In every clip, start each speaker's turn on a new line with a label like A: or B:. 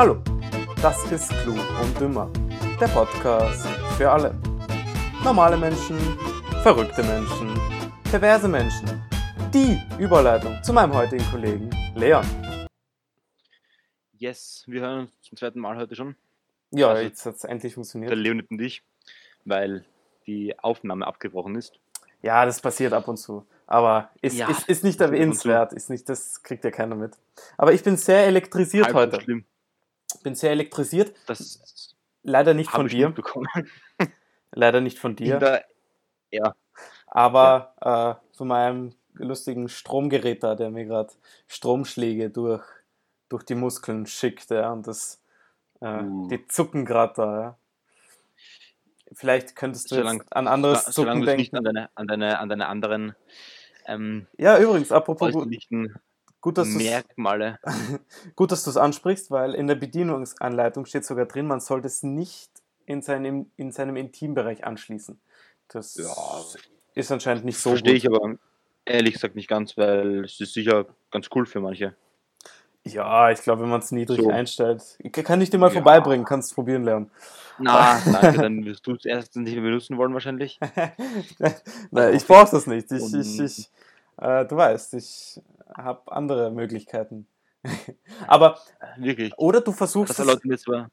A: Hallo, das ist Klug und Dümmer, der Podcast für alle. Normale Menschen, verrückte Menschen, perverse Menschen. Die Überleitung zu meinem heutigen Kollegen Leon.
B: Yes, wir hören uns zum zweiten Mal heute schon.
A: Ja,
B: Also,
A: jetzt hat es endlich
B: Der
A: funktioniert.
B: Leonid und ich, weil die Aufnahme abgebrochen ist.
A: Ja, das passiert ab und zu. Aber ist,
B: Ja,
A: ist, ist nicht erwähnenswert, ist nicht, das kriegt ja keiner mit. Aber ich bin sehr elektrisiert
B: Halb so
A: heute.
B: schlimm.
A: Bin sehr elektrisiert.
B: Das
A: Leider nicht von dir.
B: mitbekommen.
A: Leider nicht von dir.
B: der, ja,
A: Aber äh, von meinem lustigen Stromgerät da, der mir gerade Stromschläge durch, durch die Muskeln schickt, ja, und das, äh,
B: Uh.
A: die zucken gerade da, ja. Vielleicht könntest du
B: Solang-
A: jetzt an anderes
B: solange
A: Zucken
B: du es nicht
A: denken.
B: an deine, an deine, an deine anderen ähm,
A: Ja, übrigens, apropos, gut, gut, dass du's-
B: Merkmale.
A: gut, dass du es ansprichst, weil in der Bedienungsanleitung steht sogar drin, man sollte es nicht in seinem, in seinem Intimbereich anschließen. Das
B: Ja,
A: ist anscheinend nicht so
B: Verstehe
A: gut.
B: ich aber ehrlich gesagt nicht ganz, weil es ist sicher ganz cool für manche.
A: Ja, ich glaube, wenn man es niedrig
B: So.
A: einstellt. Kann ich dir mal
B: Ja.
A: vorbeibringen, kannst probieren lernen.
B: Na, danke, dann wirst du es erstens nicht mehr benutzen wollen wahrscheinlich.
A: Nein, ich brauche das nicht. Ich, ich, ich, äh, du weißt, ich habe andere Möglichkeiten. Aber,
B: Wirklich.
A: oder du versuchst
B: Das erläutert mir zwar.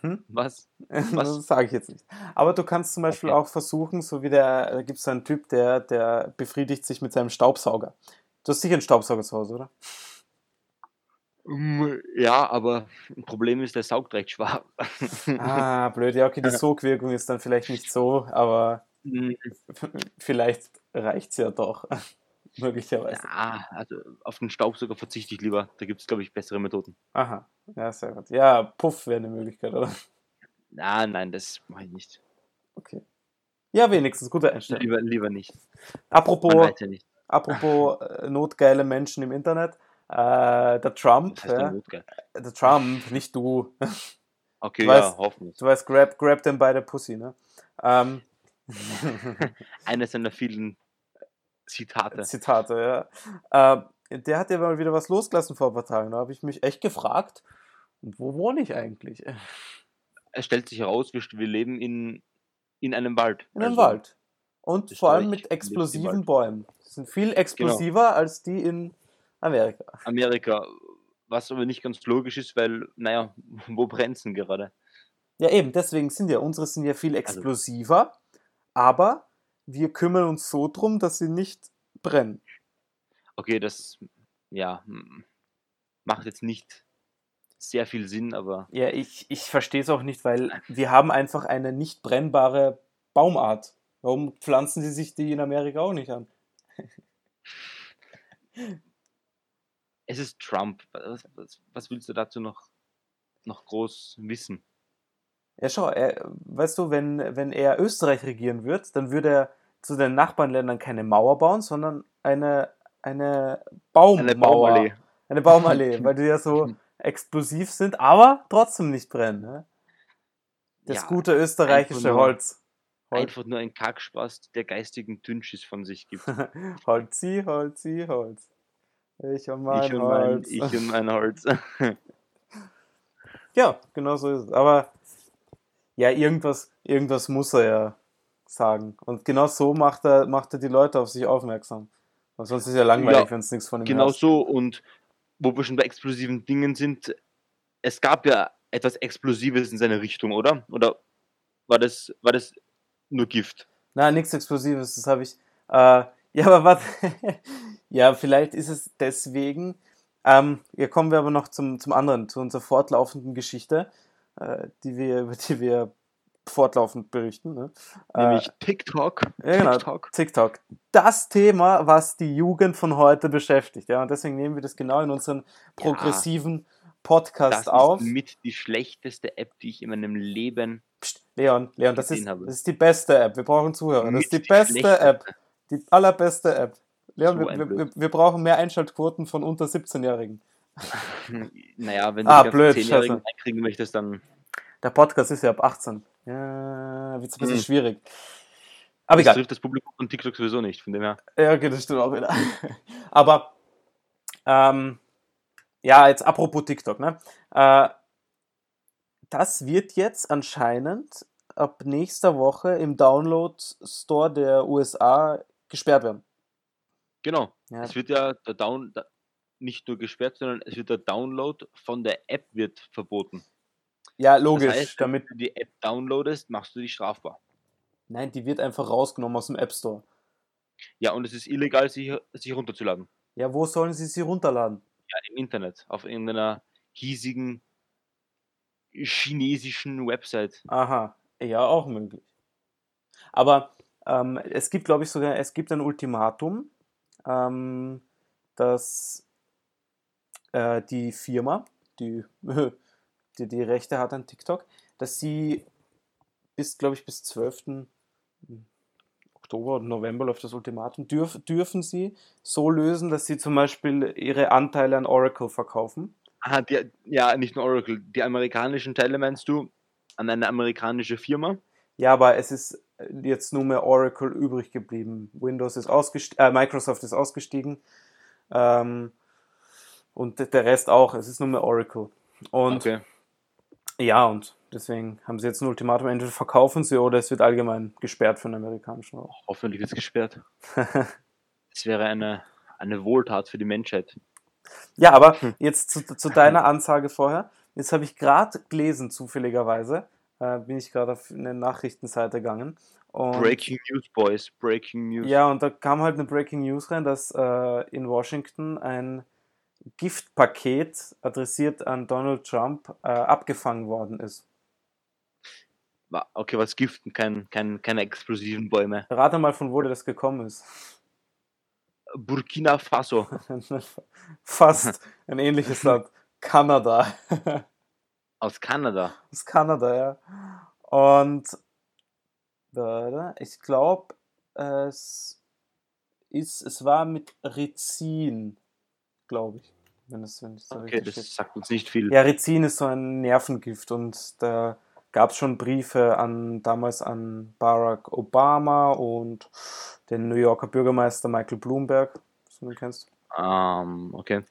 A: Hm?
B: Was?
A: Das sage ich jetzt nicht. Aber du kannst zum Beispiel
B: Okay.
A: auch versuchen, so wie der, da gibt es so einen Typ, der, der befriedigt sich mit seinem Staubsauger. Du hast sicher einen Staubsauger zu Hause, oder?
B: Mm, Ja, aber ein Problem ist, der saugt recht schwach.
A: Ah, blöd. Ja, okay, die Sogwirkung ist dann vielleicht nicht so, aber
B: Mm,
A: vielleicht reicht es ja doch. Möglicherweise.
B: Ja, also auf den Staubsauger verzichte ich lieber. Da gibt es, glaube ich, bessere Methoden.
A: Aha, ja, sehr gut. Ja, Puff wäre eine Möglichkeit, oder?
B: Na, nein, das mache ich nicht.
A: Okay. Ja, wenigstens, gute Einstellung.
B: Lieber, lieber nicht.
A: Apropos,
B: ja nicht.
A: apropos äh, notgeile Menschen im Internet, äh, der Trump, ja, der Trump, nicht du,
B: Okay,
A: Du
B: ja,
A: weißt-
B: hoffen wir.
A: du weißt, grab, grab them by the pussy, ne? Ähm,
B: Eines seiner vielen Zitate.
A: Zitate, ja. Ähm, der hat ja mal wieder was losgelassen vor ein paar Tagen. Da habe ich mich echt gefragt, wo wohne ich eigentlich? In
B: Es stellt sich heraus, wir, wir leben in, in einem Wald.
A: einem
B: Also,
A: Wald. Und vor allem mit explosiven.
B: Genau.
A: Bäumen. Die sind viel explosiver als die in Amerika.
B: Amerika, was aber nicht ganz logisch ist, weil, naja, wo brennt's denn gerade?
A: Ja, eben, deswegen sind ja, unsere sind ja
B: Also
A: viel explosiver, aber wir kümmern uns so drum, dass sie nicht brennen.
B: Okay, das, ja, hm, macht jetzt nicht sehr viel Sinn, aber
A: Ja, ich, ich verstehe es auch nicht, weil wir haben einfach eine nicht brennbare Baumart. Warum pflanzen sie sich die in Amerika auch nicht an?
B: es ist Trump. Was, was, was willst du dazu noch, noch groß wissen?
A: Ja, schau, er, weißt du, wenn, wenn er Österreich regieren wird, dann würde er zu den Nachbarländern keine Mauer bauen, sondern eine, eine Baumauer.
B: Eine Baumallee.
A: Eine Baumallee, weil die ja so explosiv sind, aber trotzdem nicht brennen. Ne? Das
B: Ja,
A: gute österreichische
B: nur-
A: Holz. Holz.
B: Einfach nur ein Kackspaß, der geistigen Dünnschiss von sich gibt.
A: Holzi, Holzi, Holz. Ich und mein
B: ich, und mein,
A: Holz.
B: ich und mein Holz.
A: Ja, genau so ist es. Aber ja, irgendwas, irgendwas muss er ja sagen. Und genau so macht er, macht er die Leute auf sich aufmerksam. Und sonst ist es ja langweilig,
B: Ja,
A: wenn es nichts von ihm
B: genau
A: hörst.
B: so. Und wo wir schon bei explosiven Dingen sind, es gab ja etwas Explosives in seine Richtung, oder? Oder war das, war das nur Gift?
A: Nein, nichts Explosives, das habe ich. Äh, ja, aber warte. ja, vielleicht ist es deswegen. Ähm, ja, kommen wir aber noch zum, zum anderen, zu unserer fortlaufenden Geschichte, äh, die wir, über die wir fortlaufend berichten. Ne?
B: Nämlich TikTok.
A: Ja, genau.
B: TikTok.
A: TikTok. Das Thema, was die Jugend von heute beschäftigt. Ja, und deswegen nehmen wir das genau in unseren progressiven Podcast
B: Das
A: auf.
B: ist mit die schlechteste App, die ich in meinem Leben.
A: Psst, Leon, Leon, das ist,
B: habe.
A: das ist die beste App. Wir brauchen Zuhörer. Das
B: Mit
A: ist die
B: die
A: beste. App. Die allerbeste App. Leon,
B: So
A: wir, wir, wir brauchen mehr Einschaltquoten von unter 17-Jährigen.
B: Naja, wenn du
A: Ah, blöd,
B: 10-Jährigen einkriegen möchtest, dann.
A: Der Podcast ist ja ab 18. Ja, wird ein bisschen
B: Hm.
A: schwierig. Aber
B: das
A: egal.
B: trifft das Publikum von TikTok sowieso nicht, von dem her.
A: Ja, okay, das stimmt auch wieder. Aber, ähm, ja, jetzt apropos TikTok, ne? Äh, das wird jetzt anscheinend ab nächster Woche im Download-Store der USA gesperrt werden.
B: Genau.
A: Ja.
B: Es wird ja der Down nicht nur gesperrt, sondern es wird der Download von der App wird verboten.
A: Ja,
B: Das
A: logisch,
B: heißt,
A: damit.
B: wenn du die App downloadest, machst du dich strafbar.
A: Nein, die wird einfach rausgenommen aus dem App Store.
B: Ja, und es ist illegal, sie, sie runterzuladen.
A: Ja, wo sollen sie sie runterladen?
B: Ja, im Internet, auf irgendeiner hiesigen chinesischen Website.
A: Aha, ja, auch möglich. Aber ähm, es gibt, glaube ich, sogar, es gibt ein Ultimatum, ähm, dass äh, die Firma, die, die die Rechte hat an TikTok, dass sie bis, glaube ich, bis 12. Oktober oder November läuft das Ultimatum, dürf, dürfen sie so lösen, dass sie zum Beispiel ihre Anteile an Oracle verkaufen.
B: Aha, die, ja, nicht nur Oracle. Die amerikanischen Teile meinst du an eine amerikanische Firma?
A: Ja, aber es ist jetzt nur mehr Oracle übrig geblieben. Windows ist ausgestiegen, äh, Microsoft ist ausgestiegen. Ähm, und der Rest auch. Es ist nur mehr Oracle. Und
B: okay.
A: ja, und deswegen haben sie jetzt ein Ultimatum. Entweder verkaufen sie oder es wird allgemein gesperrt für den amerikanischen Raum.
B: Hoffentlich wird es gesperrt. Es wäre eine, eine Wohltat für die Menschheit.
A: Ja, aber jetzt zu, zu deiner Ansage vorher. Jetzt habe ich gerade gelesen, zufälligerweise, äh, bin ich gerade auf eine Nachrichtenseite gegangen.
B: Breaking News, Boys. Breaking News.
A: Ja, und da kam halt eine Breaking News rein, dass äh, in Washington ein Giftpaket adressiert an Donald Trump äh, abgefangen worden ist.
B: Okay, was giften? Kein, kein, keine explosiven Bäume.
A: Rate mal, von wo das gekommen ist.
B: Burkina Faso.
A: Fast ein ähnliches Land. Kanada.
B: Aus Kanada.
A: aus Kanada, ja. Und ich glaube, es ist, es war mit Rizin, glaube ich. Wenn es, wenn es da
B: Okay, das
A: steht.
B: sagt uns nicht viel.
A: Ja, Rizin ist so ein Nervengift und da gab es schon Briefe an damals an Barack Obama und den New Yorker Bürgermeister Michael Bloomberg, was du kennst.
B: Ähm, okay.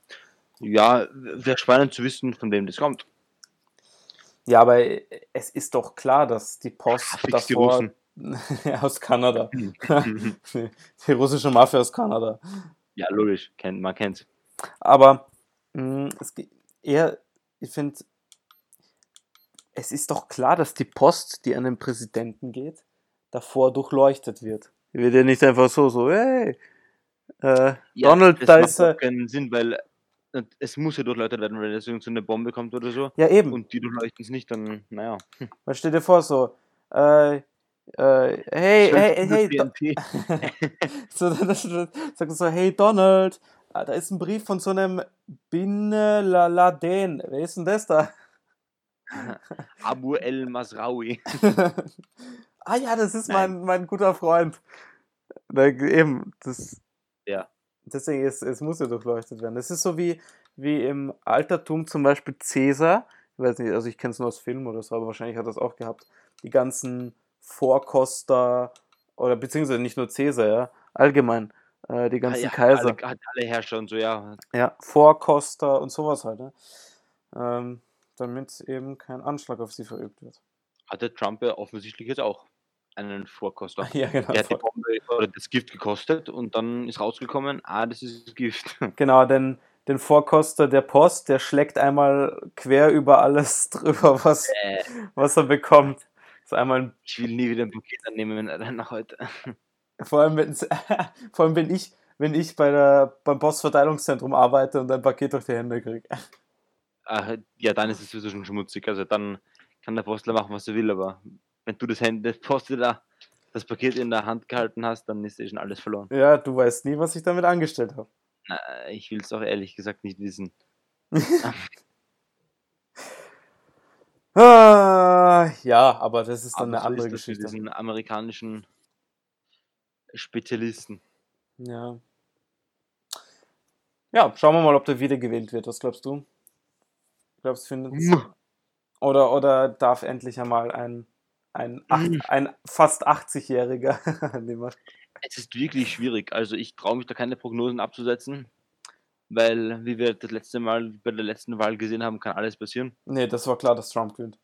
B: Ja, wäre spannend zu wissen, von wem das kommt.
A: Ja, aber es ist doch klar, dass die Post
B: die
A: davor aus Kanada, die russische Mafia aus Kanada.
B: ja, logisch. Kennt, man kennt's.
A: Aber mh, es geht eher, ich finde, es ist doch klar, dass die Post, die an den Präsidenten geht, davor durchleuchtet wird. Wird ja nicht einfach so, so, hey, äh,
B: Ja,
A: Donald,
B: das
A: da
B: macht
A: ist er.
B: keinen Sinn, weil äh, es muss ja durchleuchtet werden, wenn es irgend so eine Bombe kommt oder so
A: Ja, eben.
B: und die durchleuchten es nicht, dann, naja.
A: Man stell dir vor, so, äh, äh, hey, hey, hey,
B: BNP.
A: so, dann sagt er so, hey Donald, ah, da ist ein Brief von so einem Bin Laden. Wer ist denn das da?
B: Abu El Masraoui.
A: ah ja, das ist
B: Nein.
A: mein, mein guter Freund. Da, eben, das,
B: Ja.
A: deswegen ist es muss ja durchleuchtet werden. Das ist so wie, wie im Altertum zum Beispiel Cäsar. Ich weiß nicht, also ich kenne es nur aus Film oder so, aber wahrscheinlich hat er es auch gehabt. Die ganzen Vorkoster oder beziehungsweise nicht nur Cäsar, ja, allgemein. Äh, die ganzen
B: ja,
A: Kaiser.
B: Alle, alle Herrscher und so, ja.
A: Ja, Vorkoster und sowas halt. Ne? Ähm, damit eben kein Anschlag auf sie verübt wird.
B: Hatte Trump ja offensichtlich jetzt auch einen Vorkoster.
A: Ja, genau.
B: Der hat die Bombe oder das Gift gekostet und dann ist rausgekommen, ah, das ist Gift.
A: Genau, denn den Vorkoster der Post, der schlägt einmal quer über alles drüber, was,
B: Äh,
A: was er bekommt. Das ist einmal ein,
B: ich will nie wieder ein Paket annehmen nach heute.
A: Vor allem, wenn's, vor allem wenn ich, wenn ich bei der, beim Postverteilungszentrum arbeite und ein Paket durch die Hände kriege.
B: Ja, dann ist es sowieso schon schmutzig. Also dann kann der Postler machen, was er will, aber wenn du das, Hand, das, Post da, das Paket in der Hand gehalten hast, dann ist eh schon alles verloren.
A: Ja, du weißt nie, was ich damit angestellt habe.
B: Ich will es auch ehrlich gesagt nicht wissen.
A: Ah, ja, aber das ist dann
B: Aber
A: eine
B: so
A: andere Geschichte.
B: diesen amerikanischen Spezialisten.
A: Ja. Ja, schauen wir mal, ob der wiedergewählt wird. Was glaubst du? Glaubst du, findet Oder, oder darf endlich einmal ein, ein, acht,
B: Mm.
A: ein fast 80-Jähriger an die Macht?
B: Es ist wirklich schwierig. Also ich traue mich da keine Prognosen abzusetzen, weil, wie wir das letzte Mal bei der letzten Wahl gesehen haben, kann alles passieren.
A: Nee, das war klar, dass Trump gewinnt.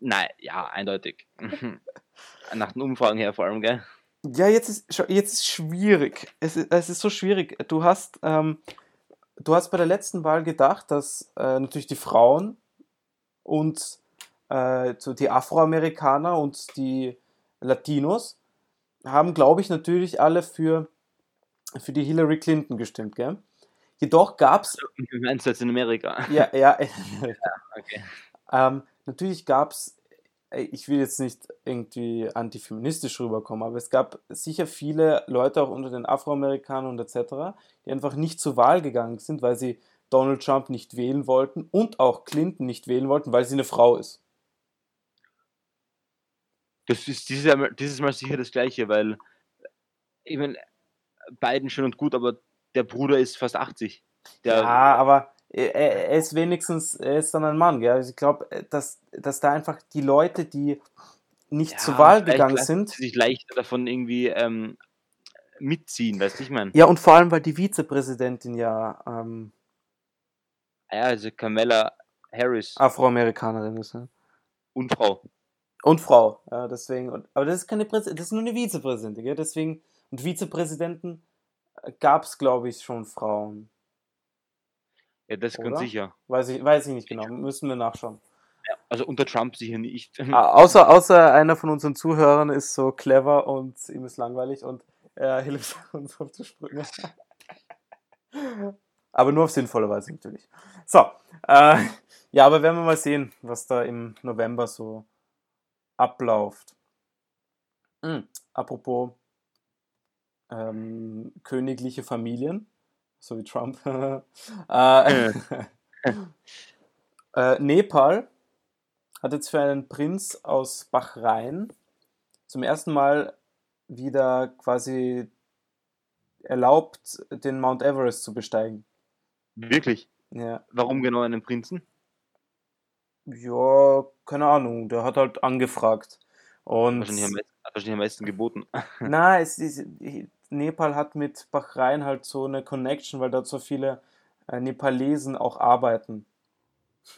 B: Nein, ja, eindeutig. Nach den Umfragen her vor allem, gell?
A: Ja, jetzt ist, jetzt ist schwierig. Es ist, es ist so schwierig. Du hast, ähm, du hast bei der letzten Wahl gedacht, dass äh, natürlich die Frauen und äh, die Afroamerikaner und die Latinos haben, glaube ich, natürlich alle für, für die Hillary Clinton gestimmt, gell? Jedoch gab es.
B: Du meinst jetzt in Amerika?
A: Ja, ja.
B: Okay.
A: ähm, natürlich gab es, ich will jetzt nicht irgendwie antifeministisch rüberkommen, aber es gab sicher viele Leute auch unter den Afroamerikanern und etc., die einfach nicht zur Wahl gegangen sind, weil sie Donald Trump nicht wählen wollten und auch Clinton nicht wählen wollten, weil sie eine Frau ist.
B: Das ist dieses Mal, dieses Mal sicher das Gleiche, weil ich meine, beiden schön und gut, aber der Bruder ist fast 80. Der,
A: ja, aber er, er ist wenigstens, er ist dann ein Mann, gell? Also ich glaube, dass, dass da einfach die Leute, die nicht
B: ja,
A: zur Wahl gegangen sind.
B: sich leichter davon irgendwie ähm, mitziehen, weißt du, ich meine?
A: Ja, und vor allem, weil die Vizepräsidentin ja ähm,
B: Ja, also Kamala Harris
A: Afroamerikanerin ist. Ne?
B: und Frau.
A: Und Frau. Ja, deswegen. Und, aber das ist keine Präsidentin, das ist nur eine Vizepräsidentin, gell? Deswegen. Und Vizepräsidenten gab es, glaube ich, schon Frauen.
B: Ja, das
A: Oder?
B: ganz sicher.
A: Weiß ich, weiß ich nicht genau. Müssen wir nachschauen.
B: Also unter Trump sicher nicht.
A: Ah, außer, außer einer von unseren Zuhörern ist so clever und ihm ist langweilig und er hilft uns auf die Sprünge. aber nur auf sinnvolle Weise natürlich. So, äh, ja, aber werden wir mal sehen, was da im November so abläuft. Hm, apropos ähm, königliche Familien, so wie Trump. äh, äh, Nepal hat jetzt für einen Prinz aus Bahrain zum ersten Mal wieder quasi erlaubt, den Mount Everest zu besteigen.
B: Wirklich?
A: Ja,
B: Warum genau einen Prinzen?
A: ja keine Ahnung, der hat halt angefragt. Und
B: Wahrscheinlich am meisten, hat wahrscheinlich am meisten geboten.
A: na, es ist, Nepal hat mit Bahrain halt so eine Connection, weil dort so viele äh, Nepalesen auch arbeiten.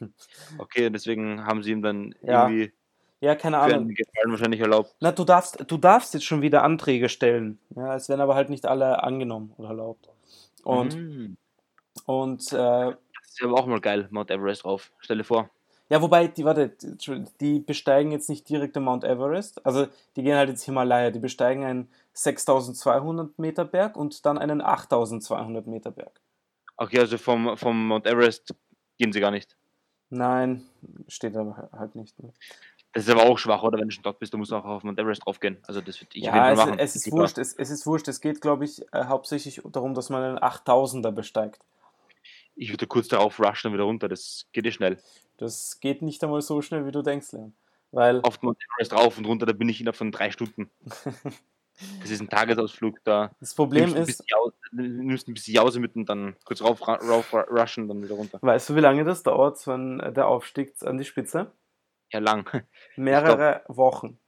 B: Okay, deswegen haben sie ihm dann
A: Ja,
B: irgendwie
A: Ja, keine Ahnung.
B: Gefallen wahrscheinlich erlaubt.
A: Na, du darfst, du darfst jetzt schon wieder Anträge stellen. Ja, es werden aber halt nicht alle angenommen oder erlaubt. Und,
B: Mhm.
A: und äh,
B: Das ist aber auch mal geil, Mount Everest drauf. Stell dir vor.
A: Ja, wobei, die, warte, die- besteigen jetzt nicht direkt den Mount Everest. Also, die gehen halt ins Himalaya. Die besteigen einen 6200 Meter Berg und dann einen 8200 Meter Berg.
B: Okay, also vom, vom Mount Everest gehen sie gar nicht.
A: Nein, steht aber halt nicht. Ne?
B: Das ist aber auch schwach, oder? Wenn du schon dort bist, du musst auch auf Mount Everest draufgehen. Also das würde ich
A: Ja, es,
B: machen.
A: es ist wurscht. Es, es ist wurscht. Es geht, glaube ich, äh, hauptsächlich darum, dass man einen 8000er besteigt.
B: Ich würde kurz darauf rushen und wieder runter. Das geht ja schnell.
A: Das geht nicht einmal so schnell, wie du denkst, Leon. Weil,
B: Auf Mount Everest rauf und runter, da bin ich innerhalb von drei Stunden. Das ist ein Tagesausflug, da
A: das Problem
B: nimmst
A: ist,
B: Jause, nimmst ein bisschen Jause mit und dann kurz rauf, ra- rauf ra- rushen, dann wieder runter.
A: weißt du, wie lange das dauert, ein, der Aufstieg an die Spitze?
B: Ja, lang.
A: Mehrere Wochen.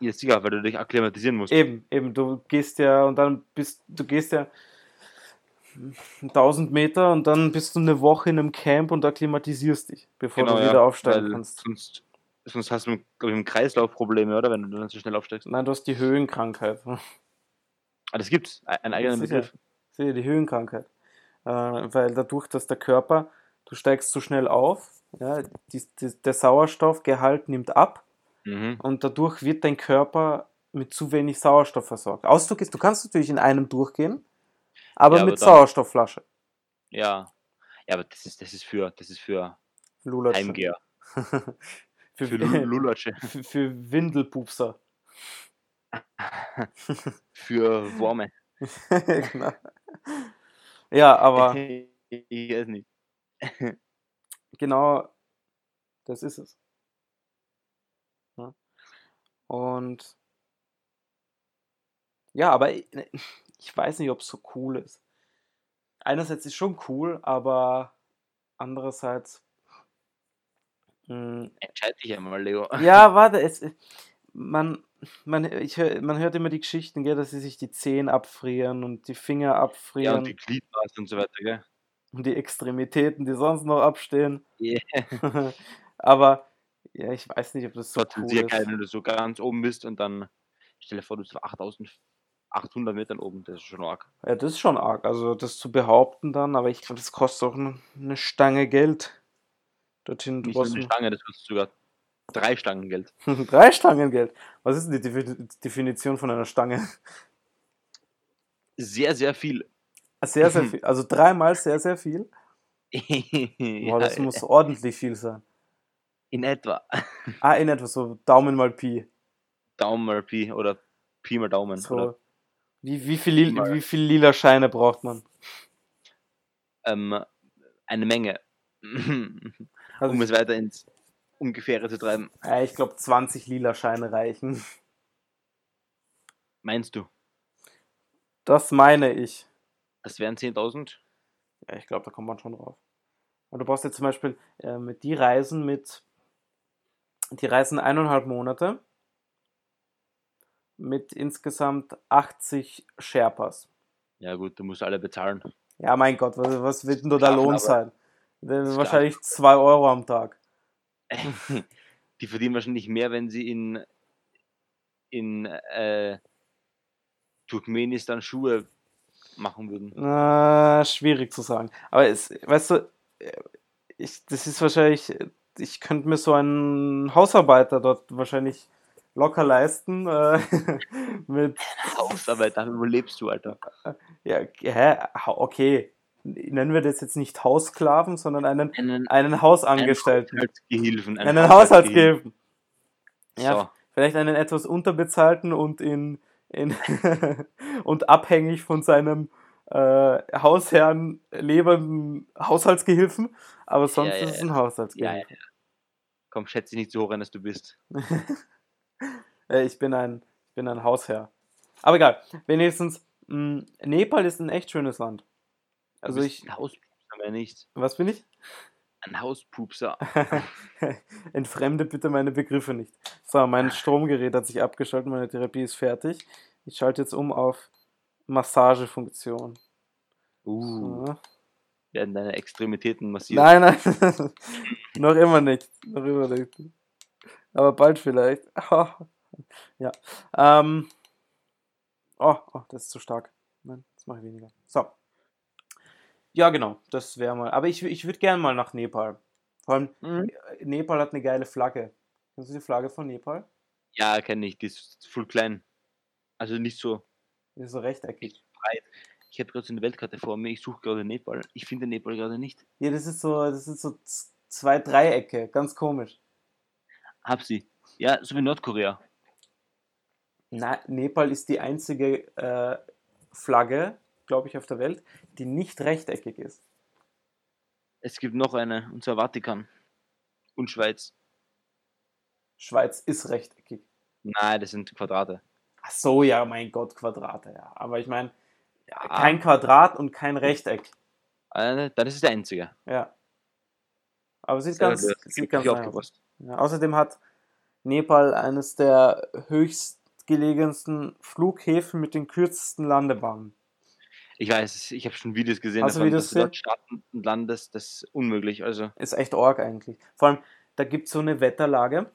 B: Ja, sicher, weil du dich akklimatisieren musst.
A: Eben, eben, du gehst ja und dann bist, du gehst ja 1000 Meter und dann bist du eine Woche in einem Camp und akklimatisierst dich, bevor
B: Genau,
A: du
B: ja,
A: wieder aufsteigen
B: weil
A: kannst.
B: Sonst, sonst hast du, glaube ich, im Kreislauf Probleme, oder? Wenn du dann so schnell aufsteigst.
A: Nein, du hast die Höhenkrankheit.
B: Ah, das gibt's. Ein ein eigener
A: Sicher.
B: Begriff.
A: Sehe die Höhenkrankheit. Äh, weil dadurch, dass der Körper, du steigst zu schnell auf, ja, die, die, der Sauerstoffgehalt nimmt ab
B: Mhm.
A: und dadurch wird dein Körper mit zu wenig Sauerstoff versorgt. Ausdruck ist, du kannst natürlich in einem durchgehen, aber
B: Ja, aber
A: mit
B: dann-
A: Sauerstoffflasche.
B: Ja. Ja, aber das ist, das ist für, das ist für
A: Lulatsche.
B: Heimgeher.
A: für,
B: Für Lu- Lulatsche.
A: für, für Windelpupser.
B: für Worme.
A: genau. Ja, aber
B: ich weiß nicht.
A: genau das ist es. Und ja, aber ich, weiß nicht, ob es so cool ist. Einerseits ist schon cool, aber andererseits. Mh,
B: Entscheid dich einmal, Leo.
A: ja, warte, es, man, man, ich, man hört immer die Geschichten, gell, dass sie sich die Zehen abfrieren und die Finger
B: Ja,
A: abfrieren
B: und die Gliedmaßen und so weiter, gell?
A: und die Extremitäten, die sonst noch abstehen.
B: Yeah.
A: Aber Ja, ich weiß nicht, ob das so cool ist.
B: geil, wenn du so ganz oben bist und dann stell dir vor, du bist auf 8800 Metern oben, das ist schon arg.
A: Ja, das ist schon arg. Also das zu behaupten dann, aber ich glaube, das kostet auch ne- eine Stange Geld. Dorthin
B: Nicht nur eine Stange, das kostet sogar drei Stangen Geld.
A: Drei Stangen Geld. Was ist denn die Defi- Definition von einer Stange?
B: Sehr, sehr viel.
A: Sehr, sehr viel. Also dreimal sehr, sehr viel. Boah, das
B: Ja,
A: muss ordentlich viel sein.
B: in etwa.
A: Ah, in etwa so Daumen mal Pi.
B: Daumen mal Pi oder Pi mal Daumen. Oder,
A: So. Wie, wie, viel, wie viel lila Scheine braucht man?
B: ähm, eine Menge.
A: Also
B: um es weiter ins Ungefähre zu treiben.
A: ja, ich glaube, 20 lila Scheine reichen.
B: Meinst du,
A: Das meine ich.
B: das wären 10.000?
A: Ja, ich glaube, da kommt man schon drauf. Und du brauchst jetzt zum Beispiel ähm, die Reisen mit, die reisen eineinhalb Monate mit insgesamt 80 Sherpas.
B: Ja gut, du musst alle bezahlen.
A: Ja, mein Gott, was, was wird denn da der Lohn sein? Wahrscheinlich 2 Euro am Tag.
B: Die verdienen wahrscheinlich mehr, wenn sie in, in äh, Turkmenistan Schuhe machen würden.
A: Äh, schwierig zu sagen. Aber es, weißt du, äh, ich, das ist wahrscheinlich, ich könnte mir so einen Hausarbeiter dort wahrscheinlich locker leisten. Äh, mit,
B: Hausarbeit, damit überlebst du, Alter.
A: ja, hä? Okay. Nennen wir das jetzt nicht Haussklaven, sondern einen,
B: Einen,
A: einen Hausangestellten.
B: Haushaltsgehilfen.
A: Einen Haushaltsgehilfen. Ja,
B: So,
A: vielleicht einen etwas unterbezahlten und in, in und abhängig von seinem äh, Hausherrn lebenden Haushaltsgehilfen, aber sonst
B: Ja, ja,
A: ist es ein
B: ja,
A: Haushaltsgehilfe.
B: ja. Komm, schätze dich nicht so hoch ein, dass du bist.
A: Äh, ich bin ein ich bin ein Hausherr. Aber egal, wenigstens mh, Nepal ist ein echt schönes Land. Also ich
B: Ein Hauspupser, mehr nicht.
A: was bin ich?
B: Ein Hauspupser.
A: Entfremde bitte meine Begriffe nicht. So, mein Stromgerät hat sich abgeschaltet, meine Therapie ist fertig. Ich schalte jetzt um auf Massagefunktion.
B: Uh,
A: So.
B: werden deine Extremitäten massiert.
A: Nein, nein, noch immer nicht. Noch immer nicht. Aber bald vielleicht. ja. Ähm. Oh, oh, das ist zu stark. Nein, das mache ich weniger. So. Ja, genau, das wäre mal. Aber ich, ich würde gerne mal nach Nepal. Vor allem,
B: Mhm.
A: äh, Nepal hat eine geile Flagge. Kennst du die Flagge von Nepal?
B: Ja, kenne ich. Die ist voll klein. Also nicht so
A: Die ist so rechteckig.
B: breit. Ich habe gerade so eine Weltkarte vor mir. Ich suche gerade Nepal. Ich finde Nepal gerade nicht.
A: Ja, das ist so, das sind so zwei Dreiecke. Ganz komisch.
B: Hab sie. Ja, so wie Nordkorea.
A: Na, Nepal ist die einzige äh, Flagge, glaube ich, auf der Welt, die nicht rechteckig ist.
B: Es gibt noch eine, und zwar Vatikan. Und Schweiz.
A: Schweiz ist rechteckig.
B: Nein, das sind Quadrate.
A: Ach so, ja, mein Gott, Quadrate, ja. Aber ich meine,
B: Ja,
A: kein Quadrat und kein Rechteck.
B: äh, dann ist es der einzige.
A: Ja. Aber sieht
B: Sehr
A: ganz,
B: gut.
A: sieht ganz
B: aufgepasst.
A: Ja, außerdem hat Nepal eines der höchstgelegensten Flughäfen mit den kürzesten Landebahnen.
B: Ich weiß, ich habe schon Videos gesehen,
A: du
B: davon,
A: Videos
B: dass du dort starten und landest. Das ist unmöglich. Also,
A: Ist echt arg eigentlich. Vor allem, da gibt es so eine Wetterlage.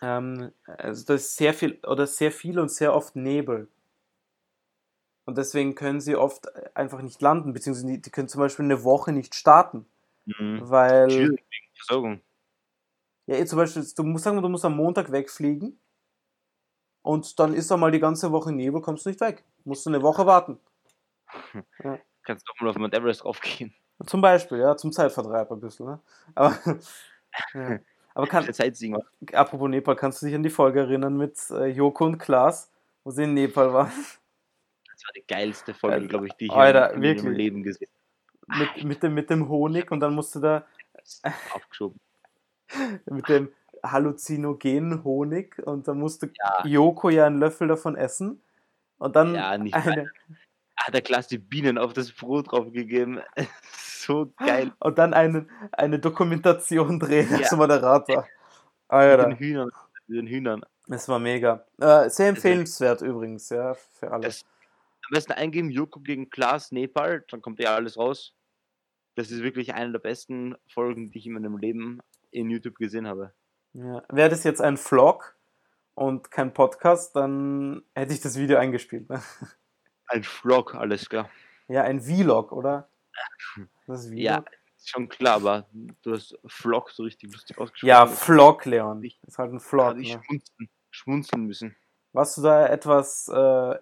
A: Ähm, also da ist sehr viel oder sehr viel und sehr oft Nebel. Und deswegen können sie oft einfach nicht landen, beziehungsweise die, die können zum Beispiel eine Woche nicht starten.
B: mhm.
A: Weil,
B: schwierig wegen Versorgung.
A: ja, zum Beispiel, du musst sagen, du musst am Montag wegfliegen und dann ist da mal die ganze Woche Nebel, kommst du nicht weg. Musst du eine Woche warten.
B: Kannst doch mal auf Mount Everest raufgehen.
A: Zum Beispiel, ja, zum Zeitvertreib ein bisschen. Ne? Aber, ja. Aber kann. Apropos Nepal, kannst du dich an die Folge erinnern mit äh, Joko und Klaas, wo sie in Nepal waren?
B: Das war die geilste Folge,
A: Alter,
B: glaube ich, die ich
A: Alter,
B: in meinem
A: wirklich.
B: Leben gesehen
A: Mit, mit, dem, mit dem Honig und dann musste da
B: habe. Aufgeschoben.
A: mit dem halluzinogenen Honig und dann musste
B: Ja.
A: Joko ja einen Löffel davon essen und dann
B: Ja, nicht
A: eine,
B: Hat der Klaas die Bienen auf das Brot draufgegeben. so geil.
A: und dann eine, eine Dokumentation drehen als
B: Ja.
A: Moderator.
B: Mit
A: Alter,
B: den Hühnern. Mit den Hühnern.
A: das war mega. Äh, sehr empfehlenswert übrigens, ja, für alle.
B: Das, am besten eingeben, Joko gegen Klaas, Nepal, dann kommt ja alles raus. Das ist wirklich eine der besten Folgen, die ich in meinem Leben in YouTube gesehen habe.
A: Ja. Wäre das jetzt ein Vlog und kein Podcast, dann hätte ich das Video eingespielt. Ne?
B: Ein Vlog, alles klar.
A: Ja, ein Vlog, oder?
B: Das ist ja, schon klar, aber du hast Vlog so richtig lustig ausgesprochen.
A: Ja, Vlog, Leon. Das ist halt ein Vlog.
B: Ich ne? schmunzeln, schmunzeln müssen.
A: Warst du da etwas äh,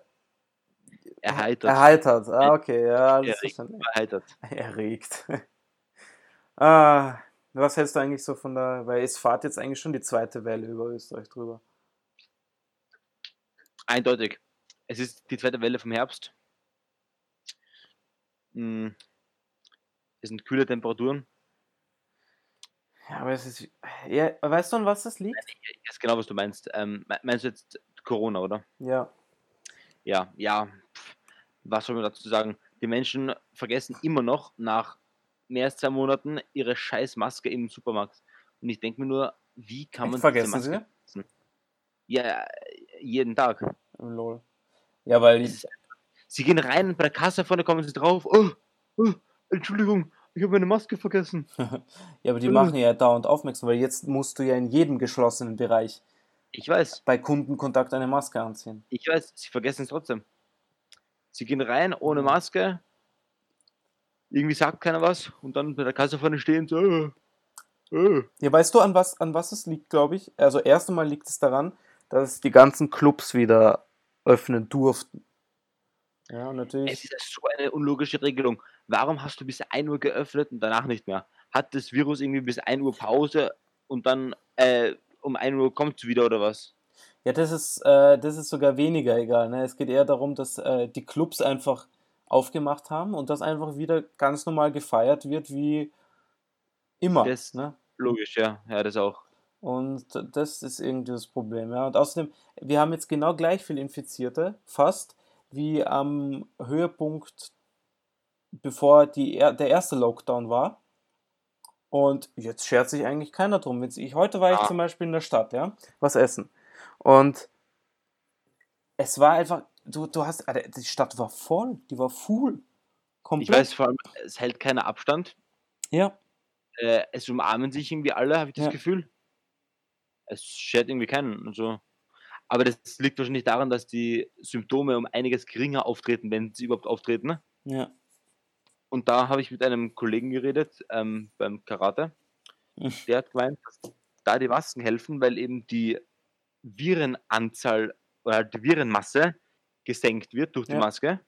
B: erheitert?
A: Erheitert, ah, okay, ja.
B: Erregt, erheitert.
A: Erregt. ah, was hältst du eigentlich so von der, weil es fahrt jetzt eigentlich schon die zweite Welle über Österreich drüber.
B: Eindeutig. Es ist die zweite Welle vom Herbst. Hm. Es sind kühle Temperaturen.
A: Ja, aber es ist. Ja, weißt du, an was das liegt?
B: Ich weiß genau, was du meinst. Ähm, meinst du jetzt Corona, oder?
A: Ja.
B: Ja, ja. Was soll man dazu sagen? Die Menschen vergessen immer noch nach mehr als zwei Monaten ihre scheiß Maske im Supermarkt. Und ich denke mir nur, wie kann man
A: vergessen diese Maske
B: sie? Ja, jeden Tag.
A: Oh, lol. Ja, weil
B: ich... Sie gehen rein bei der Kasse vorne kommen sie drauf. Oh, oh Entschuldigung, ich habe meine Maske vergessen.
A: ja, aber die machen ja dauernd aufmerksam, weil jetzt musst du ja in jedem geschlossenen Bereich
B: ich weiß.
A: bei Kundenkontakt eine Maske anziehen.
B: Ich weiß, sie vergessen es trotzdem. Sie gehen rein ohne Maske, irgendwie sagt keiner was und dann bei der Kasse vorne stehen so. Äh,
A: äh. Ja, weißt du, an was, an was es liegt, glaube ich? Also, erst einmal liegt es daran, dass die ganzen Clubs wieder öffnen durften. Ja, natürlich.
B: Es ist so eine unlogische Regelung. Warum hast du bis 1 Uhr geöffnet und danach nicht mehr? Hat das Virus irgendwie bis 1 Uhr Pause und dann äh, um 1 Uhr kommt es wieder oder was?
A: Ja, das ist, äh, das ist sogar weniger egal. Ne? Es geht eher darum, dass äh, die Clubs einfach aufgemacht haben und das einfach wieder ganz normal gefeiert wird wie immer.
B: Das, ne? Logisch, ja. Ja, das auch.
A: Und das ist irgendwie das Problem. Ja. Und außerdem, wir haben jetzt genau gleich viel Infizierte, fast, wie am Höhepunkt, bevor die, der erste Lockdown war. Und jetzt schert sich eigentlich keiner drum. Ich, heute war ich ah. zum Beispiel in der Stadt, ja, was essen. Und es war einfach, du, du hast, die Stadt war voll, die war full.
B: Komplett. Ich weiß vor allem, es hält keiner Abstand.
A: Ja.
B: Äh, es umarmen sich irgendwie alle, habe ich das
A: ja.
B: Gefühl. Es schert irgendwie keinen und so. Aber das liegt wahrscheinlich daran, dass die Symptome um einiges geringer auftreten, wenn sie überhaupt auftreten.
A: Ja.
B: Und da habe ich mit einem Kollegen geredet ähm, beim Karate. Hm. Der hat gemeint, dass da die Masken helfen, weil eben die Virenanzahl oder die Virenmasse gesenkt wird durch die ja. Maske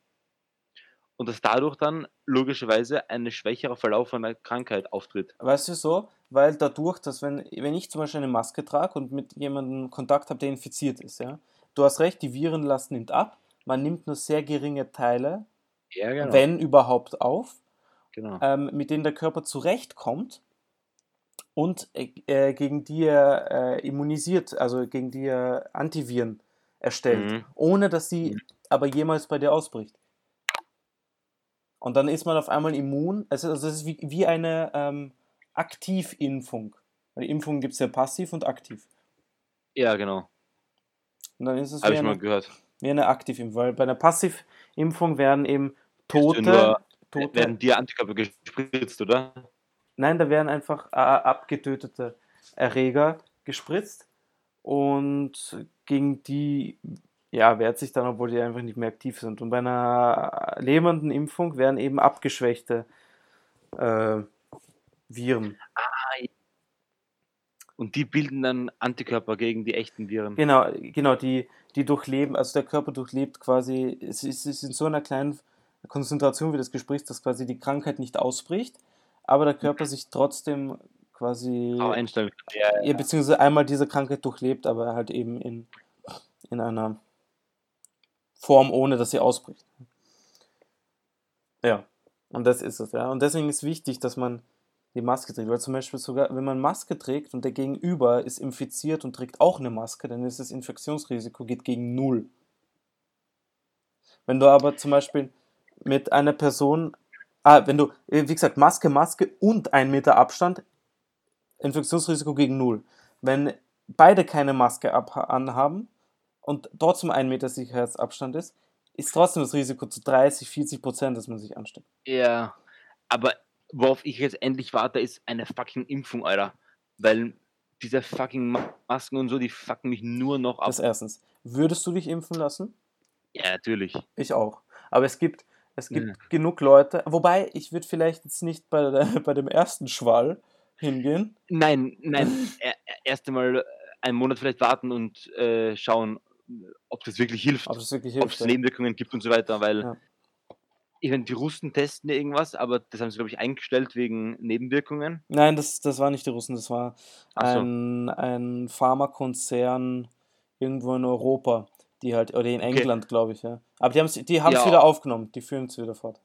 B: und dass dadurch dann logischerweise ein schwächerer Verlauf einer Krankheit auftritt.
A: Weißt du so? Weil dadurch, dass wenn, wenn ich zum Beispiel eine Maske trage und mit jemandem Kontakt habe, der infiziert ist, ja, du hast recht, die Virenlast nimmt ab, man nimmt nur sehr geringe Teile,
B: ja, genau.
A: wenn überhaupt, auf,
B: genau.
A: ähm, mit denen der Körper zurechtkommt und äh, äh gegen die er äh, immunisiert, also gegen die er Antiviren erstellt, mhm. ohne dass sie aber jemals bei dir ausbricht. Und dann ist man auf einmal immun. Also, das ist wie, wie eine ähm, Aktivimpfung. Weil Impfungen gibt es ja passiv und aktiv.
B: Ja, genau.
A: Und dann ist es
B: Habe ich eine, mal gehört.
A: Wie eine Aktivimpfung. Weil bei einer Passivimpfung werden eben Tote,
B: nur, Tote. Werden dir Antikörper gespritzt, oder?
A: Nein, da werden einfach äh, abgetötete Erreger gespritzt und gegen die ja, wehrt sich dann, obwohl die einfach nicht mehr aktiv sind. Und bei einer lebenden Impfung werden eben abgeschwächte äh, Viren.
B: Ah, und die bilden dann Antikörper gegen die echten Viren.
A: Genau, genau, die, die durchleben, also der Körper durchlebt quasi, es ist, in so einer kleinen Konzentration wie das Gespräch, dass quasi die Krankheit nicht ausbricht, aber der Körper sich trotzdem quasi
B: einstellen
A: ja, ja. beziehungsweise einmal diese Krankheit durchlebt, aber halt eben in, in einer Form, ohne dass sie ausbricht. Ja, und das ist es, ja. Und deswegen ist wichtig, dass man die Maske trägt, weil zum Beispiel sogar, wenn man Maske trägt und der Gegenüber ist infiziert und trägt auch eine Maske, dann ist das Infektionsrisiko geht gegen null. Wenn du aber zum Beispiel mit einer Person Ah, wenn du, äh, wie gesagt, Maske, Maske und ein Meter Abstand, Infektionsrisiko gegen null. Wenn beide keine Maske anhaben und trotzdem ein Meter Sicherheitsabstand ist, ist trotzdem das Risiko zu 30, 40 Prozent, dass man sich ansteckt.
B: Ja, aber worauf ich jetzt endlich warte, ist eine fucking Impfung, Alter. Weil diese fucking Masken und so, die fucken mich nur noch ab.
A: Das erstens. Würdest du dich impfen lassen?
B: Ja, natürlich.
A: Ich auch. Aber es gibt, es gibt
B: Ja.
A: genug Leute, wobei ich würde vielleicht jetzt nicht bei, der, bei dem ersten Schwall hingehen.
B: Nein, nein, er, er- erst einmal einen Monat vielleicht warten und äh, schauen, ob das wirklich hilft,
A: Ob das wirklich hilft.
B: es
A: ja.
B: Nebenwirkungen gibt und so weiter, weil
A: Ja.
B: ich meine, die Russen testen irgendwas, aber das haben sie, glaube ich, eingestellt wegen Nebenwirkungen.
A: Nein, das, das war nicht die Russen, das war
B: so.
A: ein, ein Pharmakonzern irgendwo in Europa, die halt, oder in
B: Okay.
A: England, glaube ich, ja. Aber die haben es die haben's
B: Ja.
A: wieder aufgenommen, die führen es wieder fort.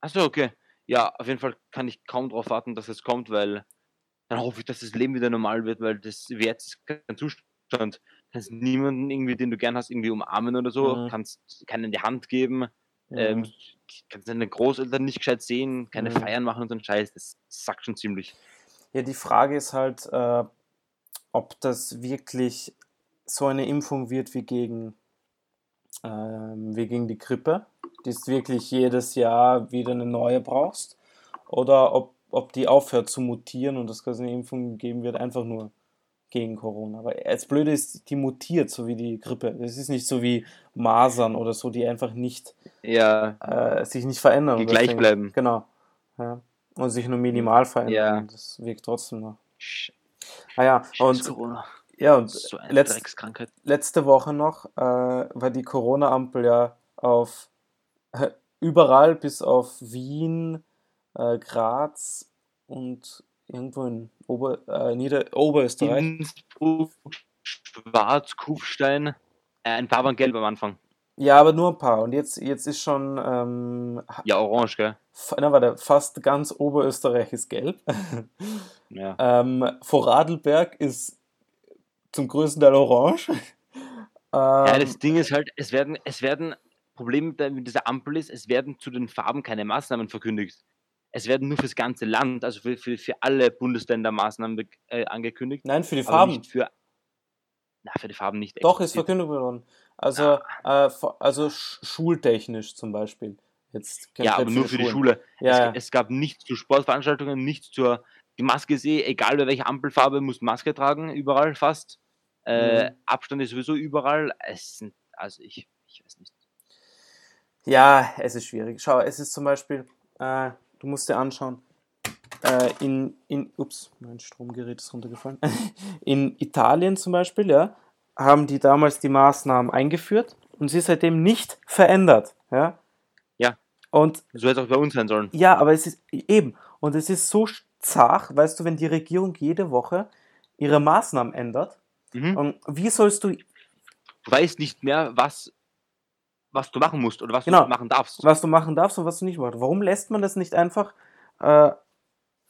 B: Achso, okay. Ja, auf jeden Fall kann ich kaum darauf warten, dass es kommt, weil dann hoffe ich, dass das Leben wieder normal wird, weil das wäre jetzt kein Zustand. Kannst niemanden irgendwie, den du gern hast, irgendwie umarmen oder so,
A: Mhm.
B: kannst keinen in die Hand geben,
A: Ja.
B: ähm, kannst deine Großeltern nicht gescheit sehen, keine
A: Mhm.
B: Feiern machen und so einen Scheiß, das sagt schon ziemlich.
A: Ja, die Frage ist halt, äh, ob das wirklich so eine Impfung wird wie gegen, ähm, wie gegen die Grippe, die du wirklich jedes Jahr wieder eine neue brauchst, oder ob, ob die aufhört zu mutieren und es quasi eine Impfung geben wird, einfach nur gegen Corona. Aber das Blöde ist, die mutiert, so wie die Grippe. Das ist nicht so wie Masern oder so, die einfach nicht,
B: Ja,
A: äh, sich nicht verändern.
B: Die gleich bleiben.
A: Genau. Ja. Und sich nur minimal verändern.
B: Ja.
A: Das wirkt trotzdem noch. Ah ja, und,
B: Corona.
A: ja, und
B: So
A: letzt, letzte Woche noch äh, war die Corona-Ampel ja auf äh, überall bis auf Wien, äh, Graz und irgendwo in Ober, äh, Nieder Oberösterreich.
B: Innsbruck, Schwarz, Kufstein, äh, ein paar waren gelb am Anfang.
A: Ja, aber nur ein paar. Und jetzt, jetzt ist schon, ähm,
B: Ja, orange, gell?
A: na, warte, fast ganz Oberösterreich ist gelb.
B: Ja.
A: ähm, Vorarlberg ist zum größten Teil orange.
B: Ja,
A: Ähm,
B: das Ding ist halt, es werden, es werden, Problem mit dieser Ampel ist, es werden zu den Farben keine Maßnahmen verkündigt. Es werden nur fürs ganze Land, also für, für, für alle Bundesländer Maßnahmen äh, angekündigt.
A: Nein, für die Farben.
B: nicht für. Na, für die Farben nicht.
A: Doch, ist verkündet worden. Also, äh, also sch schultechnisch zum Beispiel. Jetzt
B: Ja, aber nur für die. Schule.
A: Ja,
B: es,
A: ja.
B: es gab nichts zu Sportveranstaltungen, nichts zur. Die Maske ist eh, egal bei welcher Ampelfarbe, muss Maske tragen, überall fast. Äh,
A: Mhm.
B: Abstand ist sowieso überall. Es sind, also ich, ich weiß nicht.
A: Ja, es ist schwierig. Schau, es ist zum Beispiel, äh, du musst dir anschauen, äh, in, in, ups, mein Stromgerät ist runtergefallen. In Italien zum Beispiel, ja, haben die damals die Maßnahmen eingeführt und sie seitdem nicht verändert, ja.
B: Ja.
A: Und
B: So hätte es auch bei uns sein sollen.
A: Ja, aber es ist eben, und es ist so zart, weißt du, wenn die Regierung jede Woche ihre Maßnahmen ändert,
B: Mhm.
A: und wie sollst du,
B: Du weißt nicht mehr, was, was du machen musst oder was
A: Genau.
B: du machen darfst.
A: was du machen darfst und was du nicht machst? Warum lässt man das nicht einfach, äh,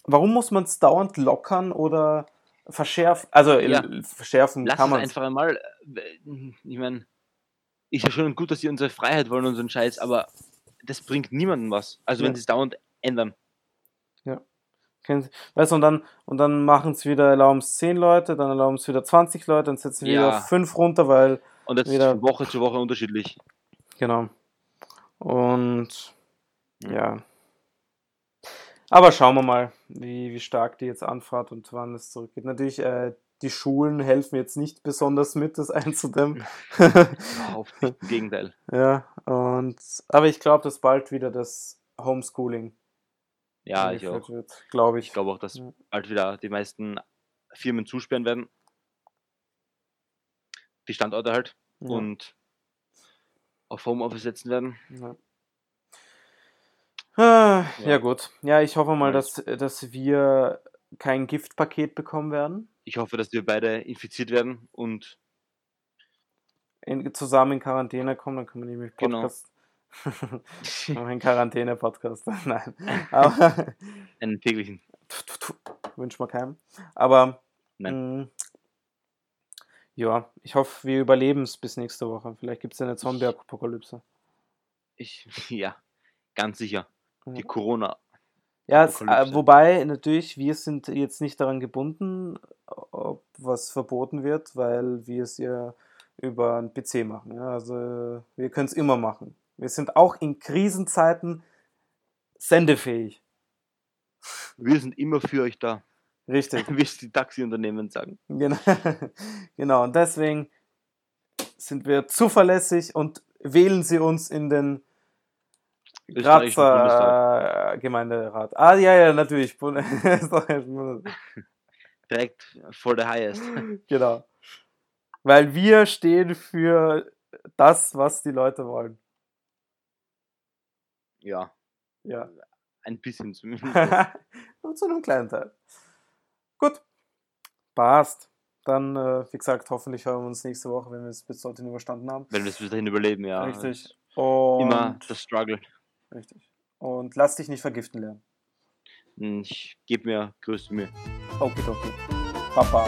A: warum muss man es dauernd lockern oder verschärfen? Also,
B: Ja.
A: äh, verschärfen
B: Lass
A: kann
B: es
A: man
B: einfach einmal. äh, Ich meine, ist ja schön und gut, dass sie unsere Freiheit wollen und so einen Scheiß, aber das bringt niemandem was. Also
A: Ja.
B: wenn sie es dauernd ändern.
A: Weißt du, und dann, und dann machen es wieder, erlauben es 10 Leute, dann erlauben es wieder 20 Leute, dann setzen wir
B: Ja.
A: wieder 5 runter, weil
B: Und das
A: Wieder-
B: ist Woche zu Woche unterschiedlich.
A: Genau. Und ja. Aber schauen wir mal, wie, wie stark die jetzt anfahrt und wann es zurückgeht. Natürlich, äh, die Schulen helfen jetzt nicht besonders mit, das einzudämmen.
B: Überhaupt nicht. Im Gegenteil.
A: ja, und aber ich glaube, dass bald wieder das Homeschooling
B: Ja, ich auch.
A: glaube ich.
B: Ich glaube auch, dass
A: Ja.
B: bald wieder die meisten Firmen zusperren werden. Die Standorte halt.
A: Ja,
B: Und auf Homeoffice setzen werden.
A: ja. Ah, ja.
B: Ja.
A: gut. Ja, ich hoffe mal, dass, dass wir kein Giftpaket bekommen werden.
B: Ich hoffe, dass wir beide infiziert werden und
A: in, zusammen in Quarantäne kommen, dann können wir nämlich
B: Genau.
A: Podcast. Wir einen Quarantäne-Podcast. Nein. Aber
B: einen täglichen.
A: wünscht man keinem. Aber
B: Nein.
A: Ja, ich hoffe, wir überleben es bis nächste Woche. Vielleicht gibt es eine Zombie-Apokalypse.
B: Ich, ja, ganz sicher. Die
A: Ja.
B: Corona.
A: Ja, es, äh, wobei natürlich, wir sind jetzt nicht daran gebunden, ob was verboten wird, weil wir es ja über einen PC machen. Ja? Also wir können es immer machen. Wir sind auch in Krisenzeiten sendefähig.
B: Wir sind immer für euch da.
A: Richtig.
B: Wie es die Taxiunternehmen sagen.
A: Genau. genau. Und deswegen sind wir zuverlässig und wählen Sie uns in den. Grazer Gemeinderat. Ah, ja, ja, natürlich.
B: Direkt for the highest.
A: genau. Weil wir stehen für das, was die Leute wollen.
B: Ja,
A: Ja.
B: ein bisschen zumindest.
A: Und zu einem kleinen Teil. Passt. Dann, äh, wie gesagt, hoffentlich hören wir uns nächste Woche, wenn wir es bis dorthin überstanden haben.
B: Wenn wir es bis dahin überleben, ja.
A: Richtig. Und,
B: Immer das Struggle.
A: Richtig. Und lass dich nicht vergiften lernen.
B: Ich gebe mir größte Mühe.
A: Okay, okay. Papa.